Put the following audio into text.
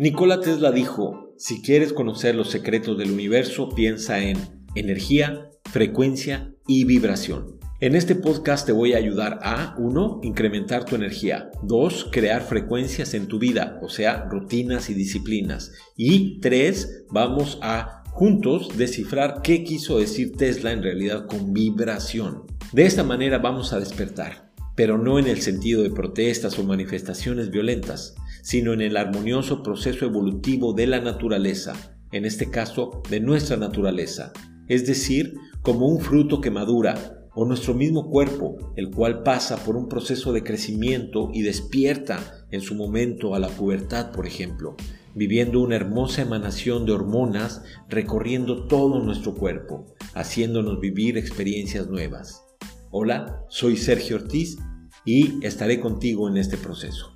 Nikola Tesla dijo, si quieres conocer los secretos del universo, piensa en energía, frecuencia y vibración. En este podcast te voy a ayudar a 1. Incrementar tu energía. 2. Crear frecuencias en tu vida, o sea, rutinas y disciplinas. Y 3. Vamos a juntos descifrar qué quiso decir Tesla en realidad con vibración. De esta manera vamos a despertar, pero no en el sentido de protestas o manifestaciones violentas, sino en el armonioso proceso evolutivo de la naturaleza, en este caso de nuestra naturaleza, es decir, como un fruto que madura, o nuestro mismo cuerpo, el cual pasa por un proceso de crecimiento y despierta en su momento a la pubertad, por ejemplo, viviendo una hermosa emanación de hormonas recorriendo todo nuestro cuerpo, haciéndonos vivir experiencias nuevas. Hola, soy Sergio Ortiz y estaré contigo en este proceso.